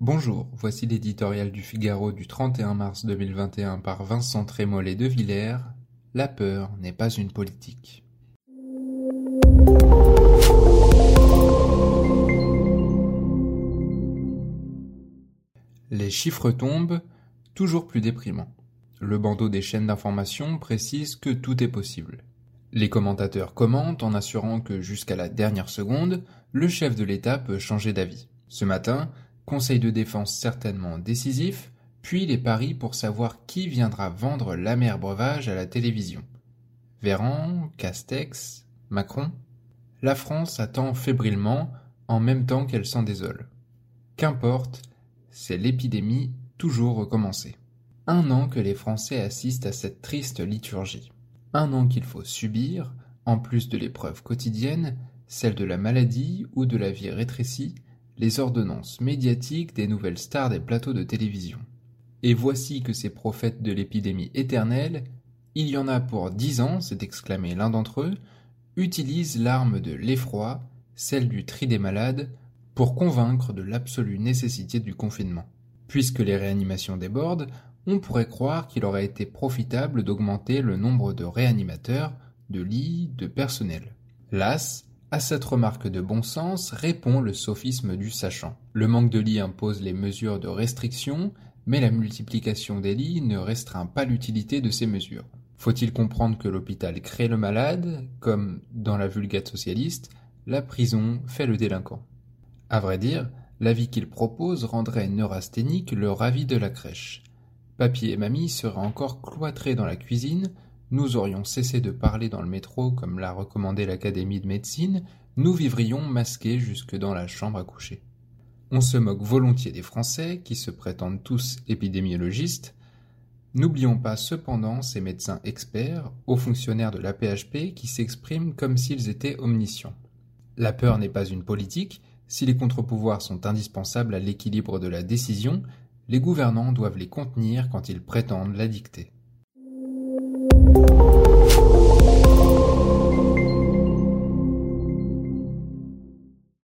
Bonjour, voici l'éditorial du Figaro du 31 mars 2021 par Vincent Trémollet de Villers. La peur n'est pas une politique. Les chiffres tombent, toujours plus déprimants. Le bandeau des chaînes d'information précise que tout est possible. Les commentateurs commentent en assurant que jusqu'à la dernière seconde, le chef de l'État peut changer d'avis. Ce matin, conseil de défense certainement décisif, puis les paris pour savoir qui viendra vendre l'amer breuvage à la télévision. Véran, Castex, Macron La France attend fébrilement, en même temps qu'elle s'en désole. Qu'importe, c'est l'épidémie toujours recommencée. Un an que les Français assistent à cette triste liturgie. Un an qu'il faut subir, en plus de l'épreuve quotidienne, celle de la maladie ou de la vie rétrécie, les ordonnances médiatiques des nouvelles stars des plateaux de télévision. Et voici que ces prophètes de l'épidémie éternelle, il y en a pour dix ans, s'est exclamé l'un d'entre eux, utilisent l'arme de l'effroi, celle du tri des malades, pour convaincre de l'absolue nécessité du confinement. Puisque les réanimations débordent, on pourrait croire qu'il aurait été profitable d'augmenter le nombre de réanimateurs, de lits, de personnel. Las, à cette remarque de bon sens répond le sophisme du sachant. Le manque de lits impose les mesures de restriction, mais la multiplication des lits ne restreint pas l'utilité de ces mesures. Faut-il comprendre que l'hôpital crée le malade, comme dans la vulgate socialiste, la prison fait le délinquant? À vrai dire, l'avis qu'il propose rendrait neurasthénique le ravi de la crèche. Papy et mamie seraient encore cloîtrés dans la cuisine, nous aurions cessé de parler dans le métro comme l'a recommandé l'Académie de médecine, nous vivrions masqués jusque dans la chambre à coucher. On se moque volontiers des Français, qui se prétendent tous épidémiologistes. N'oublions pas cependant ces médecins experts, hauts fonctionnaires de l'APHP, qui s'expriment comme s'ils étaient omniscients. La peur n'est pas une politique, si les contre-pouvoirs sont indispensables à l'équilibre de la décision, les gouvernants doivent les contenir quand ils prétendent la dicter. you